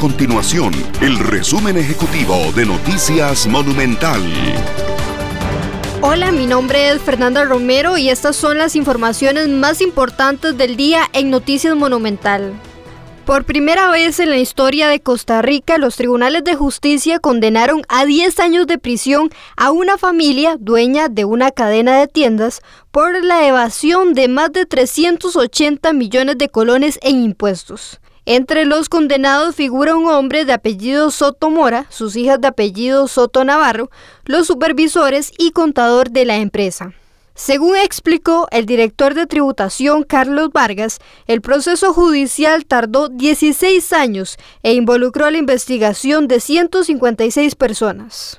continuación el resumen ejecutivo de Noticias Monumental. Hola, mi nombre es Fernanda Romero y estas son las informaciones más importantes del día en Noticias Monumental. Por primera vez en la historia de Costa Rica, los tribunales de justicia condenaron a 10 años de prisión a una familia dueña de una cadena de tiendas por la evasión de más de 380 millones de colones en impuestos. Entre los condenados figura un hombre de apellido Soto Mora, sus hijas de apellido Soto Navarro, los supervisores y contador de la empresa. Según explicó el director de tributación Carlos Vargas, el proceso judicial tardó 16 años e involucró la investigación de 156 personas.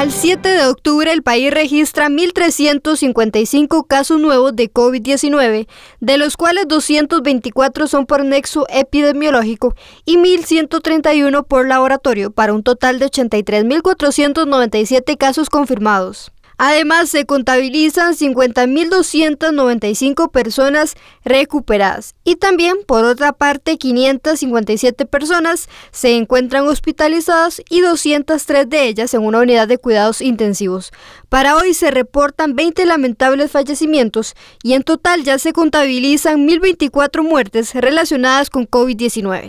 Al 7 de octubre el país registra 1.355 casos nuevos de COVID-19, de los cuales 224 son por nexo epidemiológico y 1.131 por laboratorio, para un total de 83.497 casos confirmados. Además, se contabilizan 50.295 personas recuperadas y también, por otra parte, 557 personas se encuentran hospitalizadas y 203 de ellas en una unidad de cuidados intensivos. Para hoy se reportan 20 lamentables fallecimientos y en total ya se contabilizan 1.024 muertes relacionadas con COVID-19.